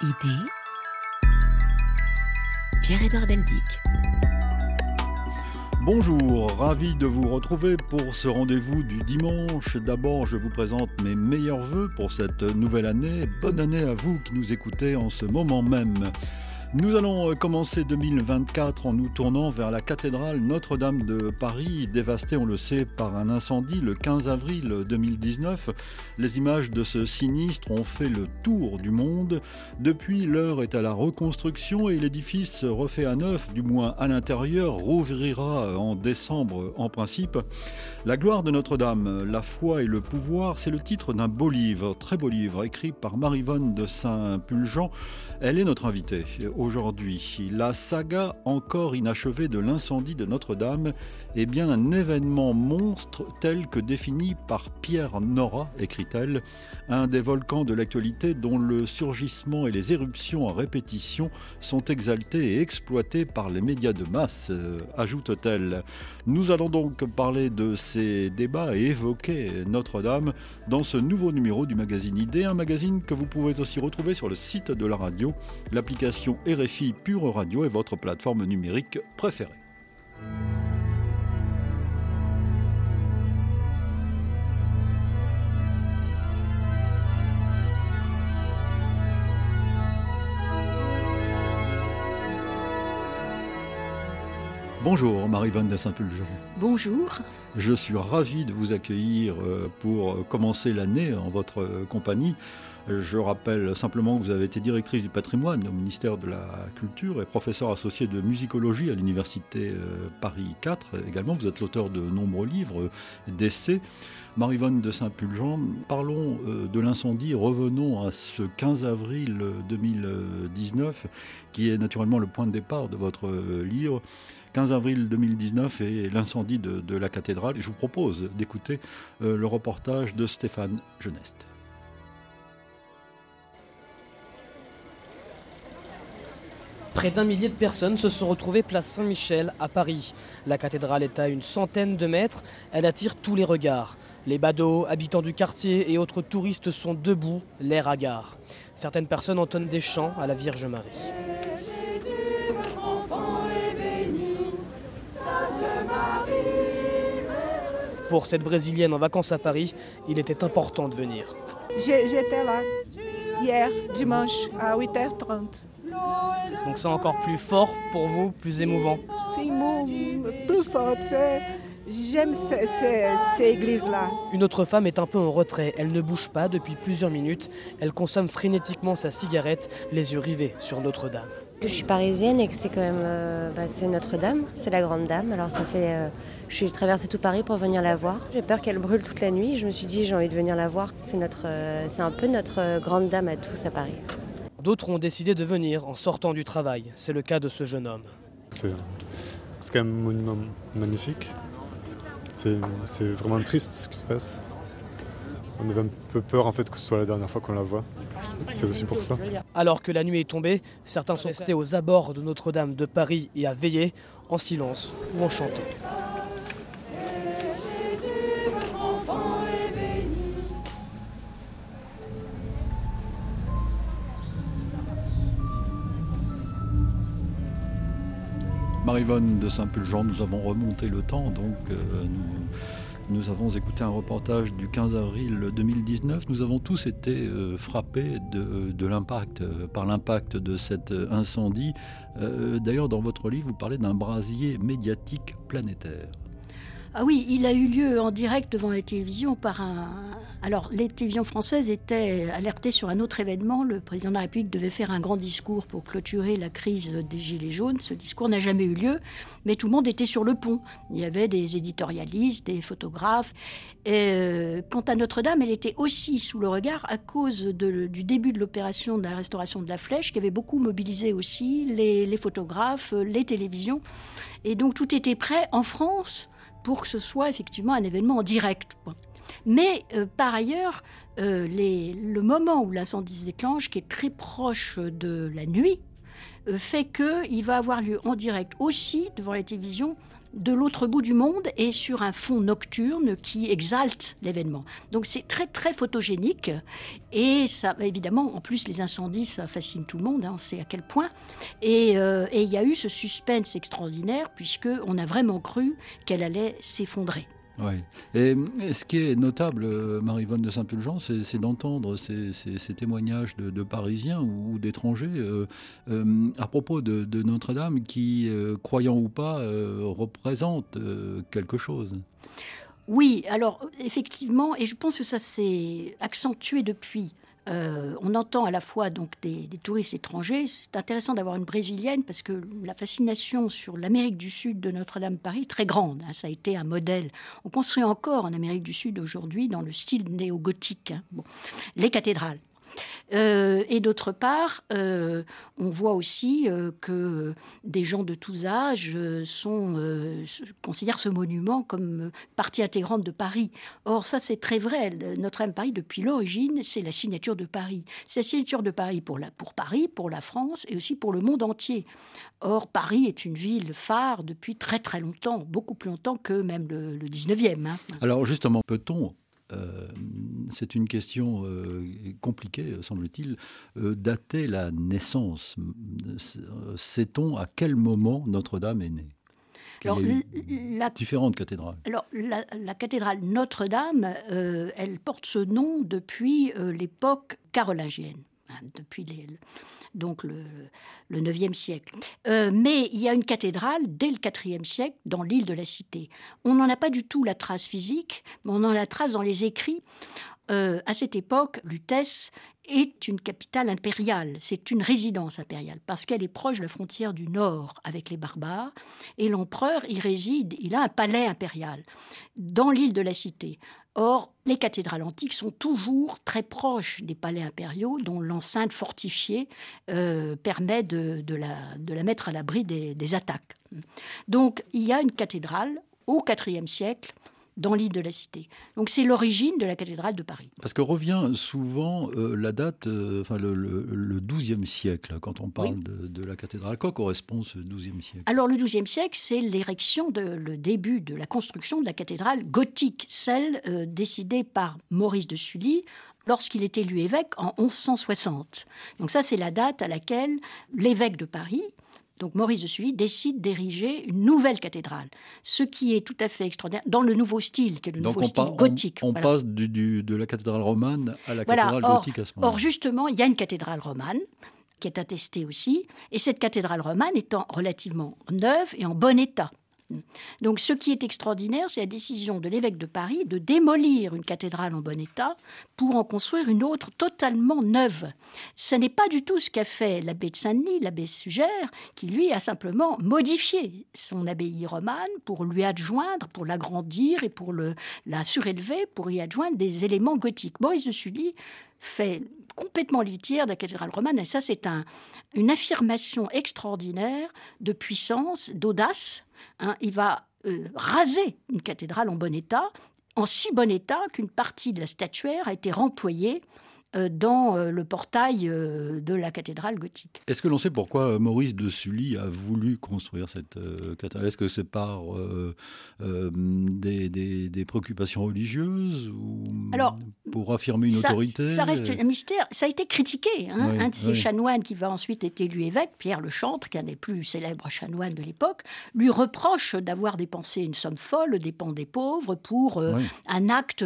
Idée Pierre-Édouard Deldic. Bonjour, ravi de vous retrouver pour ce rendez-vous du dimanche. D'abord, je vous présente mes meilleurs voeux pour cette nouvelle année. Bonne année à vous qui nous écoutez en ce moment même. Nous allons euh, commencer 2024 en nous tournant vers la cathédrale Notre-Dame de Paris, dévastée, on le sait, par un incendie le 15 avril 2019. Les images de ce sinistre ont fait le tour du monde. Depuis, l'heure est à la reconstruction et l'édifice refait à neuf, du moins à l'intérieur, rouvrira en décembre en principe. La gloire de Notre-Dame, la foi et le pouvoir, c'est le titre d'un beau livre, très beau livre, écrit par Marivonne de Saint-Pulgent. Elle est notre invitée aujourd'hui. La saga encore inachevée de l'incendie de Notre-Dame est bien un événement monstre tel que défini par Pierre Nora, écrit-elle, un des volcans de l'actualité dont le surgissement et les éruptions en répétition sont exaltés et exploités par les médias de masse, euh, ajoute-t-elle. Nous allons donc parler de ces débats et évoquer Notre-Dame dans ce nouveau numéro du magazine Idée, un magazine que vous pouvez aussi retrouver sur le site de la radio, l'application RFI Pure Radio est votre plateforme numérique préférée. Bonjour Marie-Vonne de Saint-Pulgent. Bonjour. Je suis ravi de vous accueillir euh, pour commencer l'année en votre compagnie. Je rappelle simplement que vous avez été directrice du patrimoine au ministère de la Culture et professeur associé de musicologie à l'université euh, Paris 4 également. Vous êtes l'auteur de nombreux livres, d'essais. Marivonne de Saint-Pulgent, parlons euh, de l'incendie, revenons à ce 15 avril 2019 qui est naturellement le point de départ de votre livre. 15 avril 2019 et l'incendie de, la cathédrale. Et je vous propose d'écouter euh, le reportage de Stéphane Geneste. Près d'un millier de personnes se sont retrouvées place Saint-Michel à Paris. La cathédrale est à une centaine de mètres. Elle attire tous les regards. Les badauds, habitants du quartier et autres touristes sont debout, l'air hagard. Certaines personnes entonnent des chants à la Vierge Marie. Pour cette Brésilienne en vacances à Paris, il était important de venir. J'étais là hier, dimanche, à 8h30. Donc c'est encore plus fort pour vous, plus émouvant C'est plus fort. J'aime ces, ces, églises-là. Une autre femme est un peu en retrait. Elle ne bouge pas depuis plusieurs minutes. Elle consomme frénétiquement sa cigarette, les yeux rivés sur Notre-Dame. Je suis parisienne et que c'est quand même euh, bah, c'est Notre-Dame, c'est la grande dame. Alors ça fait, euh, je suis traversée tout Paris pour venir la voir. J'ai peur qu'elle brûle toute la nuit. Je me suis dit j'ai envie de venir la voir. C'est notre, euh, c'est un peu notre grande dame à tous à Paris. D'autres ont décidé de venir en sortant du travail. C'est le cas de ce jeune homme. C'est, quand même un monument magnifique. C'est vraiment triste ce qui se passe. On avait un peu peur en fait que ce soit la dernière fois qu'on la voit. C'est aussi pour ça. Alors que la nuit est tombée, certains sont restés aux abords de Notre-Dame de Paris et à veiller en silence ou en chantant. Marivonne de Saint-Pulgent, nous avons remonté le temps, donc euh, nous, avons écouté un reportage du 15 avril 2019. Nous avons tous été euh, frappés euh, par l'impact de cet incendie. D'ailleurs, dans votre livre, vous parlez d'un brasier médiatique planétaire. Ah oui, il a eu lieu en direct devant la télévision par un. Alors, les télévisions françaises étaient alertées sur un autre événement. Le président de la République devait faire un grand discours pour clôturer la crise des Gilets jaunes. Ce discours n'a jamais eu lieu, mais tout le monde était sur le pont. Il y avait des éditorialistes, des photographes. Euh, quant à Notre-Dame, elle était aussi sous le regard à cause du début de l'opération de la restauration de la flèche, qui avait beaucoup mobilisé aussi les photographes, les télévisions. Et donc, tout était prêt en France pour que ce soit effectivement un événement en direct. Mais euh, par ailleurs, euh, le moment où l'incendie se déclenche, qui est très proche de la nuit, euh, fait qu'il va avoir lieu en direct aussi devant la télévision de l'autre bout du monde et sur un fond nocturne qui exalte l'événement. Donc c'est très très photogénique et ça évidemment en plus les incendies ça fascine tout le monde, hein, on sait à quel point. Euh, et il y a eu ce suspense extraordinaire puisque on a vraiment cru qu'elle allait s'effondrer. Oui. Et, ce qui est notable, euh, Marie-Vonne de Saint-Fulgence, c'est d'entendre ces, témoignages de, Parisiens ou, d'étrangers euh, euh, à propos de, Notre-Dame qui, croyant ou pas, représente quelque chose. Oui, alors effectivement, et je pense que ça s'est accentué depuis. Euh, on entend à la fois donc des, touristes étrangers. C'est intéressant d'avoir une brésilienne parce que la fascination sur l'Amérique du Sud de Notre-Dame-Paris est très grande. Hein. ça a été un modèle. On construit encore en Amérique du Sud aujourd'hui dans le style néo-gothique. Hein. Les cathédrales. Euh, et d'autre part, euh, on voit aussi euh, que des gens de tous âges considèrent ce monument comme partie intégrante de Paris. Or, ça, c'est très vrai. Notre-Dame Paris, depuis l'origine, c'est la signature de Paris. C'est la signature de Paris pour, la, pour Paris, pour la France et aussi pour le monde entier. Or, Paris est une ville phare depuis très très longtemps, beaucoup plus longtemps que même le, 19e. Hein. Alors justement, peut-on euh, c'est une question euh, compliquée, semble-t-il. Euh, dater la naissance, sait-on à quel moment Notre-Dame est née? Alors, la, différentes cathédrales. Alors, la, cathédrale Notre-Dame, elle porte ce nom depuis l'époque carolingienne, depuis les, donc le, le 9e siècle. Euh, mais il y a une cathédrale dès le 4e siècle dans l'île de la Cité. On n'en a pas du tout la trace physique, mais on en a la trace dans les écrits. Euh, à cette époque, Lutèce est une capitale impériale, c'est une résidence impériale, parce qu'elle est proche de la frontière du nord avec les barbares, et l'empereur y réside, il a un palais impérial dans l'île de la Cité. Or, les cathédrales antiques sont toujours très proches des palais impériaux, dont l'enceinte fortifiée euh, permet de, la, mettre à l'abri des, des attaques. Donc, il y a une cathédrale au IVe siècle dans l'île de la Cité. Donc c'est l'origine de la cathédrale de Paris. Parce que revient souvent euh, la date, euh, enfin le, le, 12e siècle, quand on parle de, la cathédrale. Quoi correspond ce 12e siècle? Alors le 12e siècle, c'est l'érection, de, le début de la construction de la cathédrale gothique, celle euh, décidée par Maurice de Sully lorsqu'il est élu évêque en 1160. Donc ça, c'est la date à laquelle l'évêque de Paris, donc Maurice de Sully décide d'ériger une nouvelle cathédrale, ce qui est tout à fait extraordinaire dans le nouveau style, qui est le nouveau style gothique. On, passe du, de la cathédrale romane à la cathédrale gothique à ce moment. Or justement, il y a une cathédrale romane qui est attestée aussi, et cette cathédrale romane étant relativement neuve et en bon état. Donc ce qui est extraordinaire, c'est la décision de l'évêque de Paris de démolir une cathédrale en bon état pour en construire une autre totalement neuve. Ce n'est pas du tout ce qu'a fait l'abbé de Saint-Denis, l'abbé Sugère, qui lui a simplement modifié son abbaye romane pour lui adjoindre, pour l'agrandir et pour le, la surélever, pour y adjoindre des éléments gothiques. Maurice de Sully fait complètement litière de la cathédrale romane. Et ça, c'est un, une affirmation extraordinaire de puissance, d'audace. Hein. il va euh, raser une cathédrale en bon état, en si bon état qu'une partie de la statuaire a été remployée dans euh, le portail euh, de la cathédrale gothique. Est-ce que l'on sait pourquoi Maurice de Sully a voulu construire cette cathédrale? Est-ce que c'est par des, préoccupations religieuses ou pour affirmer une autorité? Ça reste un mystère. Ça a été critiqué. Hein. un de ces chanoines qui va ensuite être élu évêque, Pierre le Chantre, qui est un des plus célèbres chanoines de l'époque, lui reproche d'avoir dépensé une somme folle aux dépens des pauvres pour un acte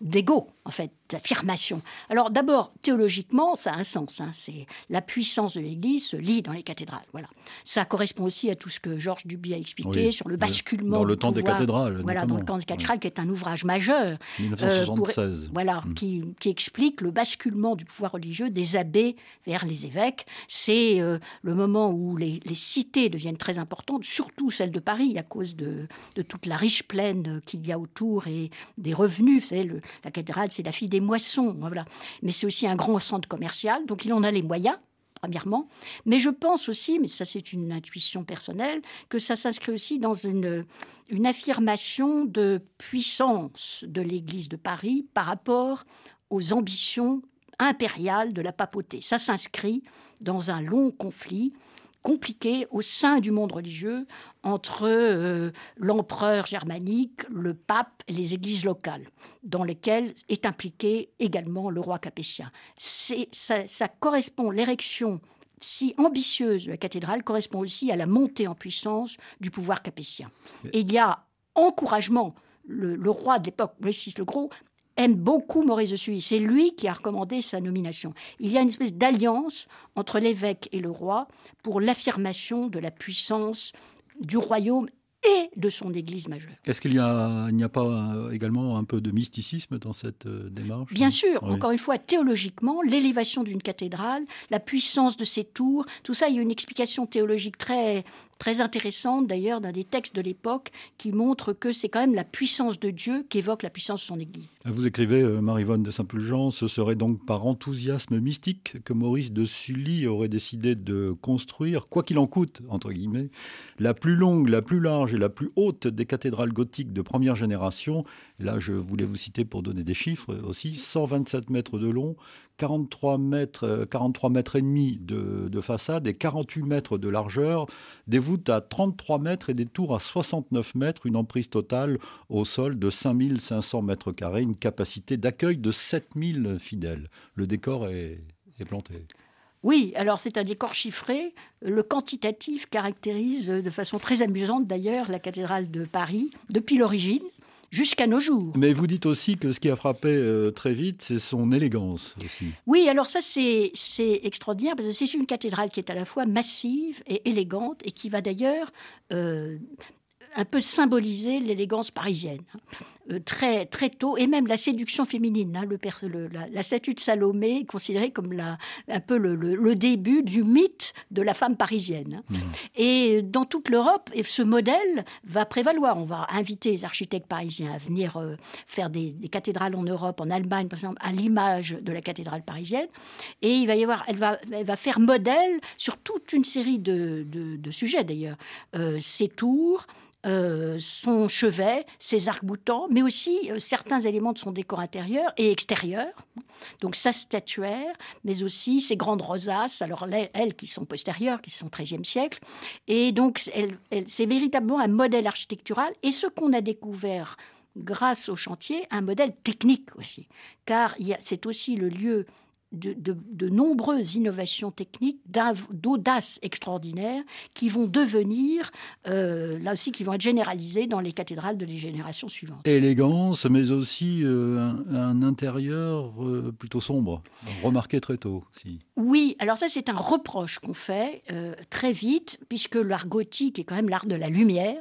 d'égo, en fait d'affirmation. Alors d'abord, théologiquement, ça a un sens. Hein. c'est la puissance de l'Église se lit dans les cathédrales. Voilà. Ça correspond aussi à tout ce que Georges Duby a expliqué sur le basculement. Dans le temps des cathédrales. Voilà, dans le temps des cathédrales, qui est un ouvrage majeur. 1976. Euh, voilà, mm. qui, explique le basculement du pouvoir religieux des abbés vers les évêques. C'est euh, le moment où les, cités deviennent très importantes, surtout celle de Paris, à cause de, toute la riche plaine qu'il y a autour et des revenus. Vous savez, le, la cathédrale, c'est la fille des moissons, voilà. Mais c'est aussi un grand centre commercial, donc il en a les moyens premièrement. Mais je pense aussi, mais ça c'est une intuition personnelle, que ça s'inscrit aussi dans une, une affirmation de puissance de l'Église de Paris par rapport aux ambitions impériales de la papauté. Ça s'inscrit dans un long conflit compliqué au sein du monde religieux entre euh, l'empereur germanique, le pape et les églises locales, dans lesquelles est impliqué également le roi capétien. Ça, ça correspond, l'érection si ambitieuse de la cathédrale correspond aussi à la montée en puissance du pouvoir capétien. Et il y a encouragement. Le, roi de l'époque, Louis le Gros, aime beaucoup Maurice de Sully. C'est lui qui a recommandé sa nomination. Il y a une espèce d'alliance entre l'évêque et le roi pour l'affirmation de la puissance du royaume et de son Église majeure. Est-ce qu'il n'y a, a, pas euh, également un peu de mysticisme dans cette euh, démarche? Bien sûr, encore une fois, théologiquement, l'élévation d'une cathédrale, la puissance de ses tours, tout ça, il y a une explication théologique très, très intéressante d'ailleurs d'un des textes de l'époque qui montre que c'est quand même la puissance de Dieu qui évoque la puissance de son Église. Vous écrivez, euh, Marie-Vonne de Saint-Pulgent, ce serait donc par enthousiasme mystique que Maurice de Sully aurait décidé de construire, quoi qu'il en coûte, entre guillemets, la plus longue, la plus large et la plus haute des cathédrales gothiques de première génération. là, je voulais vous citer pour donner des chiffres aussi, 127 mètres de long, 43 mètres, 43 euh, mètres et demi de, façade et 48 mètres de largeur, des voûtes à 33 mètres et des tours à 69 mètres, une emprise totale au sol de 5500 mètres carrés, une capacité d'accueil de 7000 fidèles. Le décor est planté. Oui, alors c'est un décor chiffré. Le quantitatif caractérise de façon très amusante d'ailleurs la cathédrale de Paris depuis l'origine jusqu'à nos jours. Mais vous dites aussi que ce qui a frappé euh, très vite, c'est son élégance aussi. Oui, alors ça c'est extraordinaire parce que c'est une cathédrale qui est à la fois massive et élégante et qui va d'ailleurs euh, un peu symboliser l'élégance parisienne. Euh, très, très tôt, et même la séduction féminine. Hein, le, la, statue de Salomé est considérée comme la, un peu le, début du mythe de la femme parisienne. Mmh. Et dans toute l'Europe, ce modèle va prévaloir. On va inviter les architectes parisiens à venir euh, faire des, cathédrales en Europe, en Allemagne, par exemple, à l'image de la cathédrale parisienne. Et il va y avoir, elle va, elle va faire modèle sur toute une série de, de, sujets d'ailleurs. Euh, ses tours, euh, son chevet, ses arcs-boutants, mais aussi euh, certains éléments de son décor intérieur et extérieur. Donc sa statuaire, mais aussi ses grandes rosaces, alors elles, qui sont postérieures, qui sont 13e siècle. Et donc c'est véritablement un modèle architectural. Et ce qu'on a découvert grâce au chantier, un modèle technique aussi, car c'est aussi le lieu de, nombreuses innovations techniques, d'audace extraordinaire, qui vont devenir, euh, là aussi, qui vont être généralisées dans les cathédrales de les générations suivantes. Élégance, mais aussi euh, un, intérieur euh, plutôt sombre, remarqué très tôt. Si. Oui, alors ça, c'est un reproche qu'on fait très vite, puisque l'art gothique est quand même l'art de la lumière.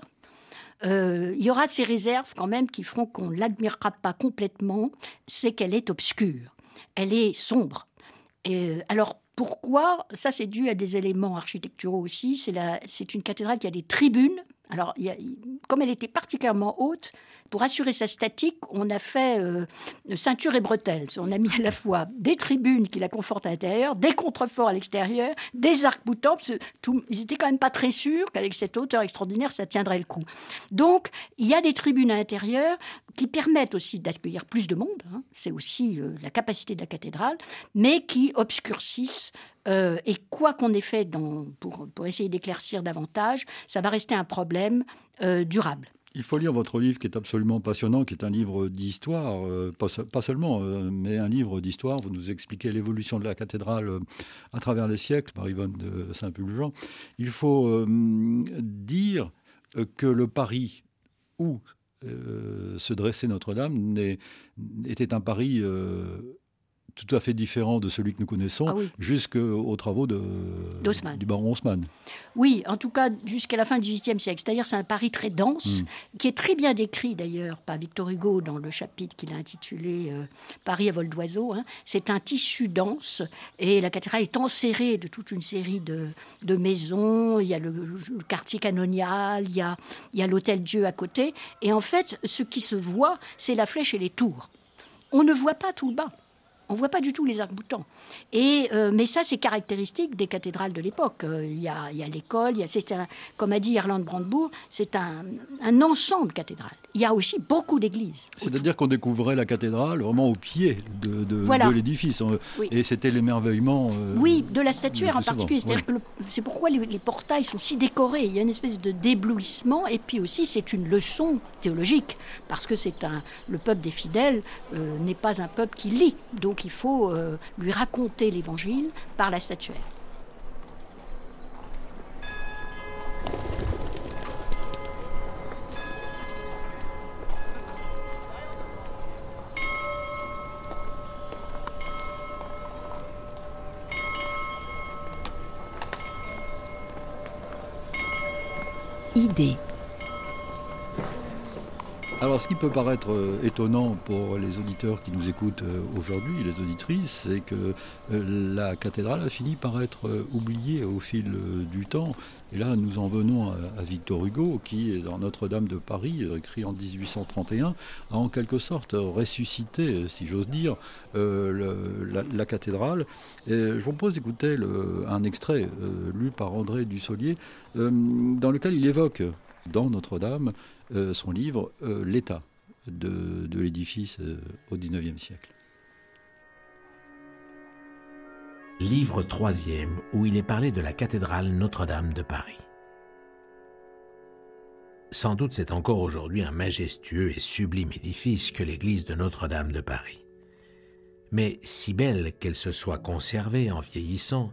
il y aura ces réserves quand même qui feront qu'on ne l'admirera pas complètement, c'est qu'elle est obscure elle est sombre. Et, euh, alors, pourquoi? Ça, c'est dû à des éléments architecturaux aussi. C'est une cathédrale qui a des tribunes. Alors, comme elle était particulièrement haute, pour assurer sa statique, on a fait euh, ceinture et bretelles. On a mis à la fois des tribunes qui la confortent à l'intérieur, des contreforts à l'extérieur, des arcs-boutants. Ils n'étaient quand même pas très sûrs qu'avec cette hauteur extraordinaire, ça tiendrait le coup. Donc, il y a des tribunes à l'intérieur qui permettent aussi d'accueillir plus de monde. Hein. C'est aussi euh, la capacité de la cathédrale, mais qui obscurcissent euh, et quoi qu'on ait fait pour, essayer d'éclaircir davantage, ça va rester un problème durable. Il faut lire votre livre qui est absolument passionnant, qui est un livre d'histoire, euh, pas, seulement, euh, mais un livre d'histoire. Vous nous expliquez l'évolution de la cathédrale euh, à travers les siècles par Yvonne de Saint-Pulgent. Il faut dire que le Paris où se dressait Notre-Dame était un Paris tout à fait différent de celui que nous connaissons, ah jusqu'aux travaux de, du baron Haussmann. Oui, en tout cas jusqu'à la fin du XVIIIe siècle. C'est-à-dire c'est un Paris très dense, hmm. qui est très bien décrit d'ailleurs par Victor Hugo dans le chapitre qu'il a intitulé euh, Paris à vol d'oiseau. Hein. C'est un tissu dense et la cathédrale est enserrée de toute une série de, de maisons. Il y a le, quartier canonial, il y a, il y a l'hôtel Dieu à côté. Et en fait, ce qui se voit, c'est la flèche et les tours. On ne voit pas tout le bas. On voit pas du tout les arcs-boutants. Et euh, mais ça, c'est caractéristique des cathédrales de l'époque. Euh, il y a, l'école, il y a, comme a dit Erland Brandebourg, c'est un, ensemble cathédral. Il y a aussi beaucoup d'églises. C'est-à-dire qu'on découvrait la cathédrale vraiment au pied de, de, l'édifice. Et c'était l'émerveillement. Euh, oui, de la statuaire en particulier. C'est pourquoi les, portails sont si décorés. Il y a une espèce de déblouissement. Et puis aussi, c'est une leçon théologique. Parce que c'est un, le peuple des fidèles euh, n'est pas un peuple qui lit. Donc il faut euh, lui raconter l'évangile par la statuaire. Idée. Alors, ce qui peut paraître euh, étonnant pour les auditeurs qui nous écoutent euh, aujourd'hui, les auditrices, c'est que euh, la cathédrale a fini par être oubliée au fil du temps. Et là, nous en venons à, Victor Hugo, qui, dans Notre-Dame de Paris, écrit en 1831, a en quelque sorte ressuscité, si j'ose dire, la, cathédrale. Je vous propose d'écouter un extrait lu par André Dussolier, dans lequel il évoque dans Notre-Dame euh, son livre euh, L'état de, l'édifice euh, au XIXe siècle. Livre troisième où il est parlé de la cathédrale Notre-Dame de Paris. Sans doute c'est encore aujourd'hui un majestueux et sublime édifice que l'église de Notre-Dame de Paris. Mais si belle qu'elle se soit conservée en vieillissant,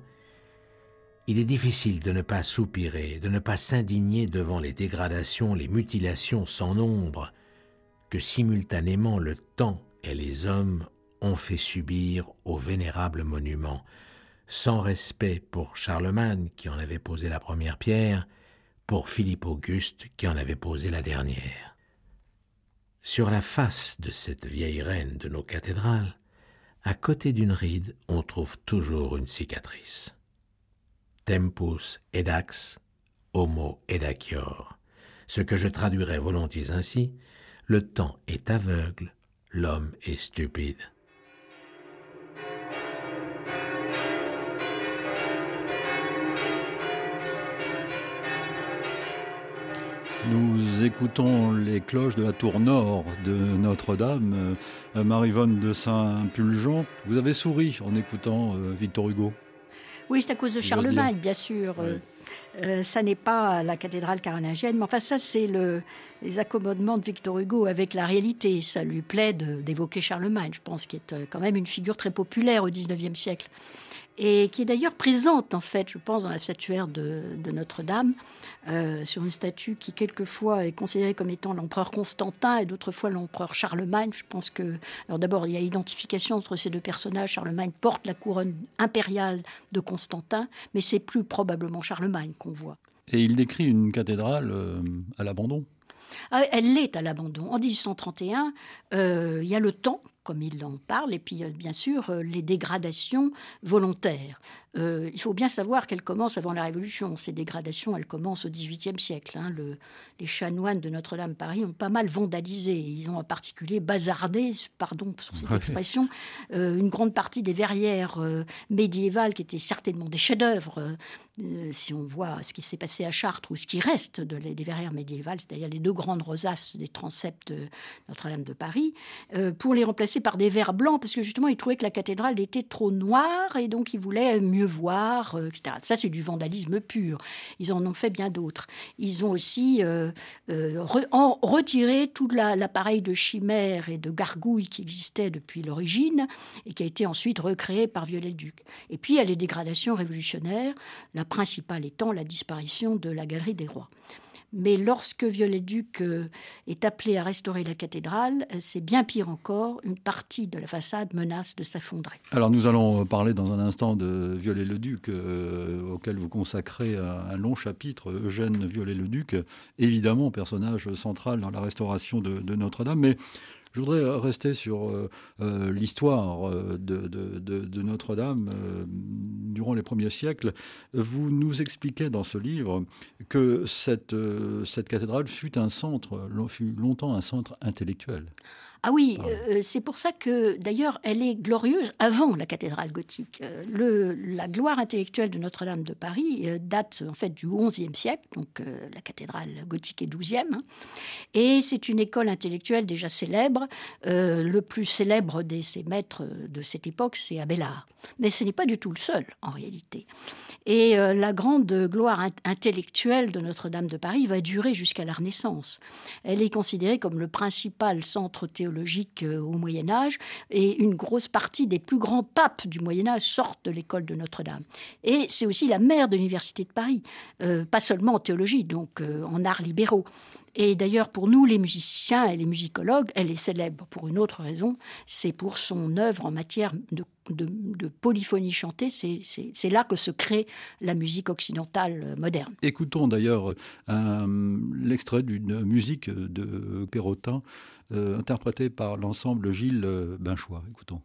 il est difficile de ne pas soupirer, de ne pas s'indigner devant les dégradations, les mutilations sans nombre que simultanément le temps et les hommes ont fait subir au vénérable monument, sans respect pour Charlemagne qui en avait posé la première pierre, pour Philippe Auguste qui en avait posé la dernière. Sur la face de cette vieille reine de nos cathédrales, à côté d'une ride, on trouve toujours une cicatrice tempus edax, homo edacior, ce que je traduirais volontiers ainsi, le temps est aveugle, l'homme est stupide. Nous écoutons les cloches de la tour nord de Notre-Dame. Euh, Marivonne de Saint-Pulgent, vous avez souri en écoutant euh, Victor Hugo oui, c'est à cause de Charlemagne, bien sûr. Euh, ça n'est pas la cathédrale carolingienne, mais enfin ça c'est le, les accommodements de Victor Hugo avec la réalité. Ça lui plaît d'évoquer Charlemagne, je pense, qui est euh, quand même une figure très populaire au XIXe siècle et qui est d'ailleurs présente, en fait, je pense, dans la statuaire de, Notre-Dame, euh, sur une statue qui, quelquefois, est considérée comme étant l'empereur Constantin et d'autres fois l'empereur Charlemagne. Je pense que, alors d'abord, il y a identification entre ces deux personnages. Charlemagne porte la couronne impériale de Constantin, mais c'est plus probablement Charlemagne qu'on voit. Et il décrit une cathédrale euh, à l'abandon ah, elle l'est à l'abandon. En 1831, euh, il y a le temps comme il en parle, et puis bien sûr euh, les dégradations volontaires. Euh, il faut bien savoir qu'elles commencent avant la Révolution. Ces dégradations, elles commencent au XVIIIe siècle. Hein. les chanoines de Notre-Dame-Paris ont pas mal vandalisé. Ils ont en particulier bazardé, pardon pour cette expression, euh, une grande partie des verrières médiévales qui étaient certainement des chefs-d'œuvre. si on voit ce qui s'est passé à Chartres ou ce qui reste de, des verrières médiévales, c'est-à-dire les deux grandes rosaces des transepts de Notre-Dame de Paris, pour les remplacer par des verres blancs, parce que justement, ils trouvaient que la cathédrale était trop noire, et donc ils voulaient mieux voir, euh, etc. Ça, c'est du vandalisme pur. Ils en ont fait bien d'autres. Ils ont aussi euh, euh, retiré tout l'appareil de chimère et de gargouille qui existait depuis l'origine, et qui a été ensuite recréé par Viollet-le-Duc. Et puis, il y a les dégradations révolutionnaires, la principale étant la disparition de la Galerie des Rois. Mais lorsque Viollet-Duc euh, est appelé à restaurer la cathédrale, euh, c'est bien pire encore, une partie de la façade menace de s'effondrer. Alors nous allons parler dans un instant de Viollet-le-Duc, euh, auquel vous consacrez un, long chapitre, Eugène Viollet-le-Duc, évidemment personnage central dans la restauration de, de Notre-Dame. Mais je voudrais euh, rester sur euh, euh, l'histoire de, Notre-Dame durant les premiers siècles. Vous nous expliquez dans ce livre que cette, cette cathédrale fut un centre, fut longtemps un centre intellectuel. Ah oui, euh, c'est pour ça que d'ailleurs elle est glorieuse avant la cathédrale gothique. Euh, le, la gloire intellectuelle de Notre-Dame de Paris euh, date en fait du XIe siècle, donc la cathédrale gothique est XIIe, hein. et c'est une école intellectuelle déjà célèbre. le plus célèbre de ses maîtres de cette époque, c'est Abélard. Mais ce n'est pas du tout le seul en réalité. Et la grande gloire intellectuelle de Notre-Dame de Paris va durer jusqu'à la Renaissance. Elle est considérée comme le principal centre théologique euh, au Moyen Âge, et une grosse partie des plus grands papes du Moyen Âge sortent de l'école de Notre-Dame. Et c'est aussi la mère de l'Université de Paris, euh, pas seulement en théologie, donc euh, en arts libéraux. Et d'ailleurs, pour nous, les musiciens et les musicologues, elle est célèbre pour une autre raison, c'est pour son œuvre en matière de, polyphonie chantée. C'est là que se crée la musique occidentale moderne. Écoutons d'ailleurs l'extrait d'une musique de Perrotin euh, interprétée par l'ensemble Gilles Binchois. Écoutons.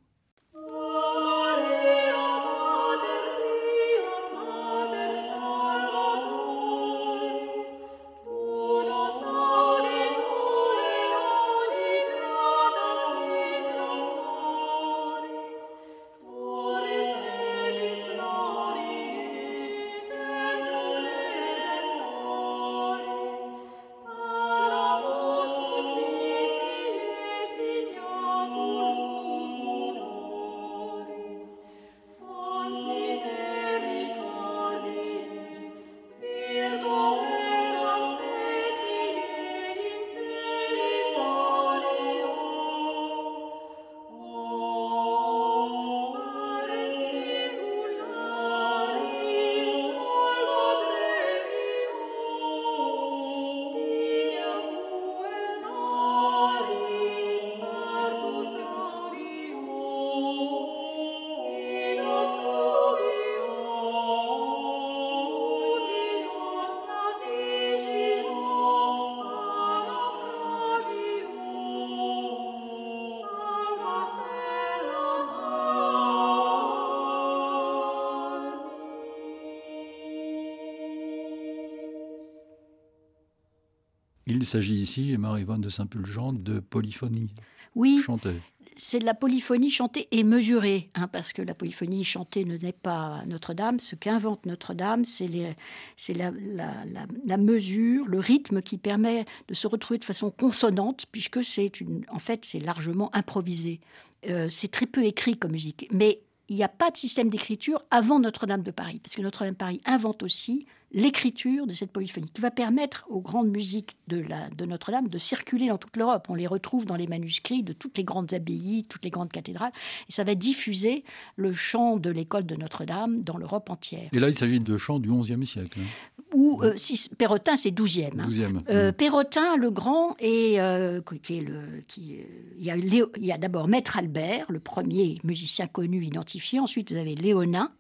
Il s'agit ici, Marie-Yvonne de Saint-Pulgent, de polyphonie oui, chantée. C'est de la polyphonie chantée et mesurée, hein, parce que la polyphonie chantée ne n'est pas Notre-Dame. Ce qu'invente Notre-Dame, c'est la, la, mesure, le rythme qui permet de se retrouver de façon consonante, puisque c'est une, en fait, c'est largement improvisé. Euh, c'est très peu écrit comme musique, mais il n'y a pas de système d'écriture avant Notre-Dame de Paris, parce que Notre-Dame de Paris invente aussi l'écriture de cette polyphonie, qui va permettre aux grandes musiques de, de Notre-Dame de circuler dans toute l'Europe. On les retrouve dans les manuscrits de toutes les grandes abbayes, toutes les grandes cathédrales, et ça va diffuser le chant de l'école de Notre-Dame dans l'Europe entière. Et là, il s'agit de chants du XIe siècle. Hein. Ou euh, si Perrotin, c'est XIIe. Hein. Euh, Perrotin, le grand, et euh, qui est le, qui, il y a, il y a d'abord Maître Albert, le premier musicien connu identifié. Ensuite, vous avez Léonin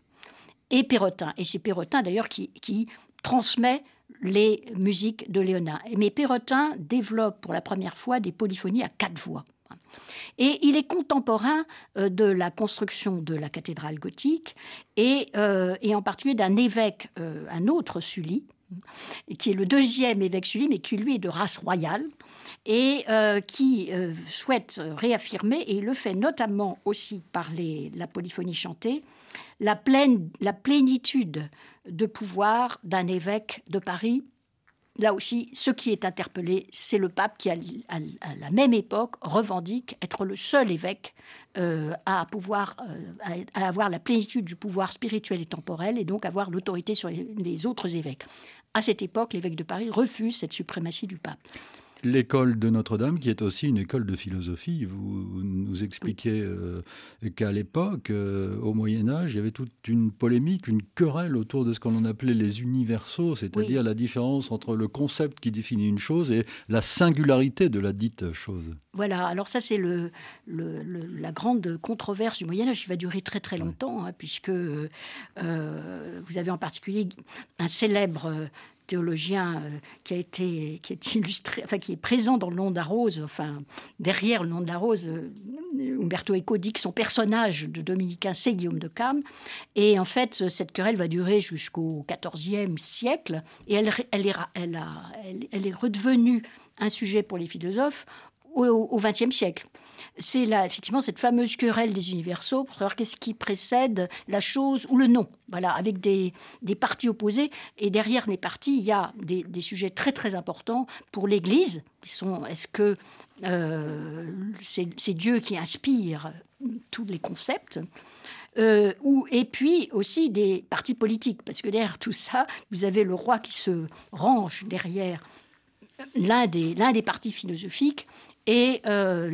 et Perrotin. Et c'est Perrotin d'ailleurs qui, transmet les musiques de Léonin. Mais Perrotin développe pour la première fois des polyphonies à quatre voix. Et il est contemporain euh, de la construction de la cathédrale gothique et, euh, en particulier d'un évêque, euh, un autre Sully, qui est le deuxième évêque Sully, mais qui lui est de race royale, et qui souhaite réaffirmer, et le fait notamment aussi par la polyphonie chantée, la, plénitude de pouvoir d'un évêque de Paris. Là aussi, ce qui est interpellé, c'est le pape qui, à, la même époque, revendique être le seul évêque euh, à pouvoir euh, à, avoir la plénitude du pouvoir spirituel et temporel, et donc avoir l'autorité sur les autres évêques. À cette époque, l'évêque de Paris refuse cette suprématie du pape l'école de Notre-Dame, qui est aussi une école de philosophie. Vous nous expliquez euh, qu'à l'époque, euh, au Moyen Âge, il y avait toute une polémique, une querelle autour de ce qu'on appelait les universaux, c'est-à-dire la différence entre le concept qui définit une chose et la singularité de la dite chose. Voilà, alors ça c'est le, la grande controverse du Moyen Âge qui va durer très très longtemps, hein, puisque euh, vous avez en particulier un célèbre théologien euh, qui a été qui est illustré, enfin qui est présent dans le nom de la rose, enfin derrière le nom de la rose, euh, Umberto Eco dit que son personnage de dominicain c'est Guillaume de Cam, et en fait cette querelle va durer jusqu'au XIVe siècle, et elle elle elle, elle, elle est redevenue un sujet pour les philosophes au XXe siècle c'est là effectivement cette fameuse querelle des universaux pour savoir qu'est-ce qui précède la chose ou le non. Voilà, avec des, des partis opposés. Et derrière les partis, il y a des, sujets très très importants pour l'Église, sont est-ce que euh, c'est Dieu qui inspire tous les concepts euh, ou, et puis aussi des partis politiques, parce que derrière tout ça, vous avez le roi qui se range derrière l'un des, l'un des partis philosophiques et euh,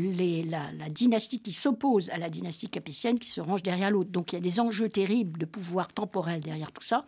la, dynastie qui s'oppose à la dynastie capétienne qui se range derrière l'autre. Donc il y a des enjeux terribles de pouvoir temporel derrière tout ça.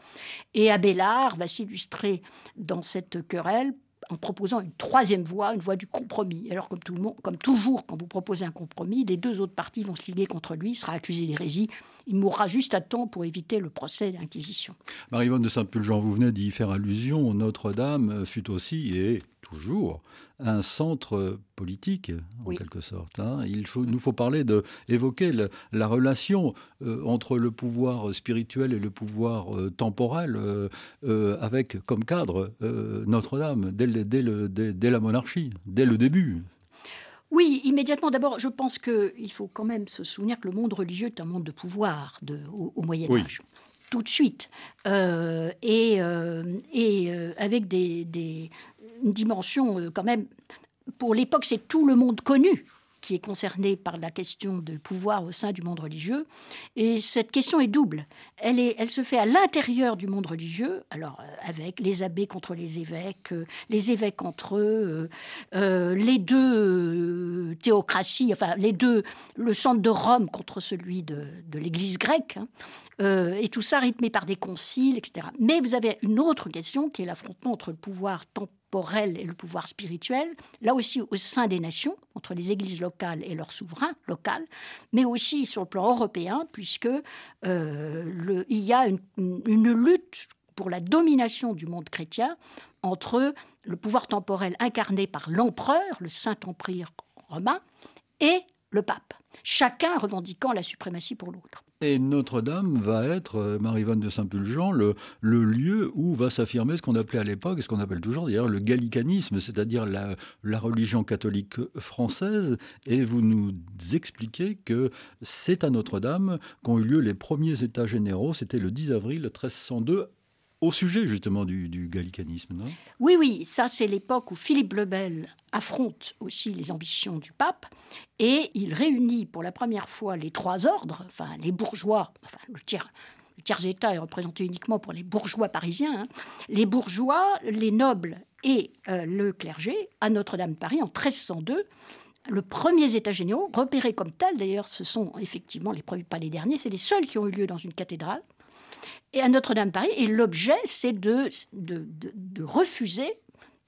Et Abélard va s'illustrer dans cette querelle en proposant une troisième voie, une voie du compromis. Alors comme, tout le monde, comme toujours, quand vous proposez un compromis, les deux autres parties vont se liguer contre lui, il sera accusé d'hérésie, il mourra juste à temps pour éviter le procès d'Inquisition. Marie-Vonne de Saint-Pulgent, vous venez d'y faire allusion. Notre-Dame fut aussi et toujours un centre politique, en quelque sorte. Hein. Il faut, nous faut parler de, évoquer la relation euh, entre le pouvoir spirituel et le pouvoir euh, temporel, euh, avec comme cadre Notre-Dame, dès, dès, dès la monarchie, dès le début. Oui, immédiatement. D'abord, je pense qu'il faut quand même se souvenir que le monde religieux est un monde de pouvoir de, au, Moyen Âge. Tout de suite. Euh, et, euh, et euh, avec des, des, une dimension quand même... Pour l'époque, c'est tout le monde connu qui est concerné par la question de pouvoir au sein du monde religieux. Et cette question est double. Elle, est, elle se fait à l'intérieur du monde religieux, alors euh, avec les abbés contre les évêques, euh, les évêques entre eux, euh, les deux théocraties, enfin les deux, le centre de Rome contre celui de, l'Église grecque, hein, et tout ça rythmé par des conciles, etc. Mais vous avez une autre question qui est l'affrontement entre le pouvoir temporel et le pouvoir spirituel, là aussi au sein des nations, entre les églises locales et leurs souverains locaux, mais aussi sur le plan européen, puisque euh, il y a une, une lutte pour la domination du monde chrétien entre le pouvoir temporel incarné par l'empereur, le Saint-Empire romain, et le pape, chacun revendiquant la suprématie pour l'autre. Et Notre-Dame va être, euh, Marie-Vonne de Saint-Pulgent, le, le, lieu où va s'affirmer ce qu'on appelait à l'époque, et ce qu'on appelle toujours d'ailleurs le gallicanisme, c'est-à-dire la, la, religion catholique française. Et vous nous expliquez que c'est à Notre-Dame qu'ont eu lieu les premiers états généraux, c'était le 10 avril 1302 au sujet justement du, gallicanisme, Oui, oui, ça c'est l'époque où Philippe le Bel affronte aussi les ambitions du pape et il réunit pour la première fois les trois ordres, enfin les bourgeois, enfin le tiers, le tiers état est représenté uniquement pour les bourgeois parisiens, hein. les bourgeois, les nobles et euh, le clergé à Notre-Dame-Paris en 1302 le premier états généraux, repérés comme tels, d'ailleurs, ce sont effectivement les premiers, pas les derniers, c'est les seuls qui ont eu lieu dans une cathédrale et à Notre-Dame-Paris. Et l'objet, c'est de, de, de, refuser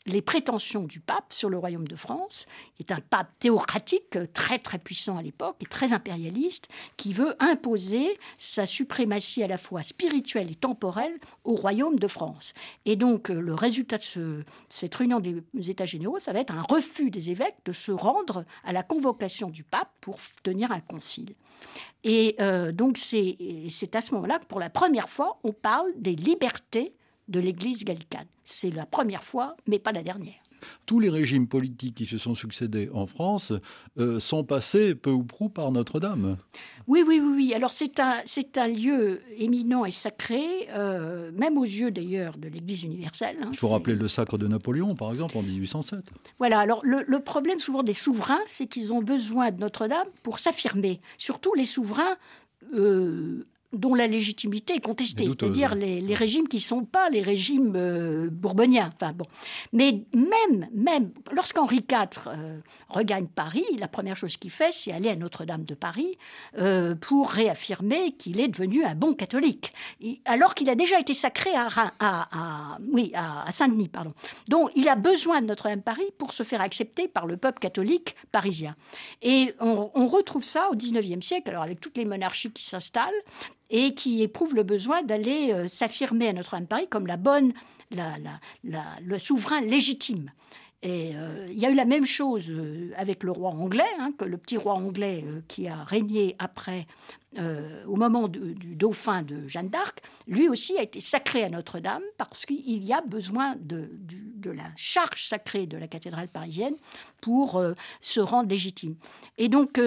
les prétentions du pape sur le royaume de France, qui est un pape théocratique très très puissant à l'époque et très impérialiste, qui veut imposer sa suprématie à la fois spirituelle et temporelle au royaume de France. Et donc euh, le résultat de ce, cette réunion des États généraux, ça va être un refus des évêques de se rendre à la convocation du pape pour tenir un concile. Et euh, donc c'est à ce moment-là que pour la première fois, on parle des libertés de l'Église gallicane. C'est la première fois, mais pas la dernière. Tous les régimes politiques qui se sont succédés en France euh, sont passés peu ou prou par Notre-Dame. Oui, oui, oui, oui. Alors c'est un, c'est un lieu éminent et sacré, euh, même aux yeux d'ailleurs de l'Église universelle. Hein. Il faut rappeler le sacre de Napoléon, par exemple, en 1807. Voilà. Alors le, le problème souvent des souverains, c'est qu'ils ont besoin de Notre-Dame pour s'affirmer. Surtout les souverains euh, dont la légitimité est contestée, c'est-à-dire les, régimes qui ne sont pas les régimes euh, bourboniens. Enfin, bon. Mais même, même lorsqu'Henri IV euh, regagne Paris, la première chose qu'il fait, c'est aller à Notre-Dame de Paris euh, pour réaffirmer qu'il est devenu un bon catholique, alors qu'il a déjà été sacré à, à, oui, à, Saint-Denis. Pardon. Donc il a besoin de Notre-Dame de Paris pour se faire accepter par le peuple catholique parisien. Et on, on retrouve ça au XIXe siècle, alors avec toutes les monarchies qui s'installent, et qui éprouve le besoin d'aller euh, s'affirmer à Notre-Dame de Paris comme la bonne, le souverain légitime. Et euh, il y a eu la même chose euh, avec le roi anglais, hein, que le petit roi anglais qui a régné après, au moment du dauphin de Jeanne d'Arc, lui aussi a été sacré à Notre-Dame parce qu'il y a besoin de, de, la charge sacrée de la cathédrale parisienne pour se rendre légitime. Et donc,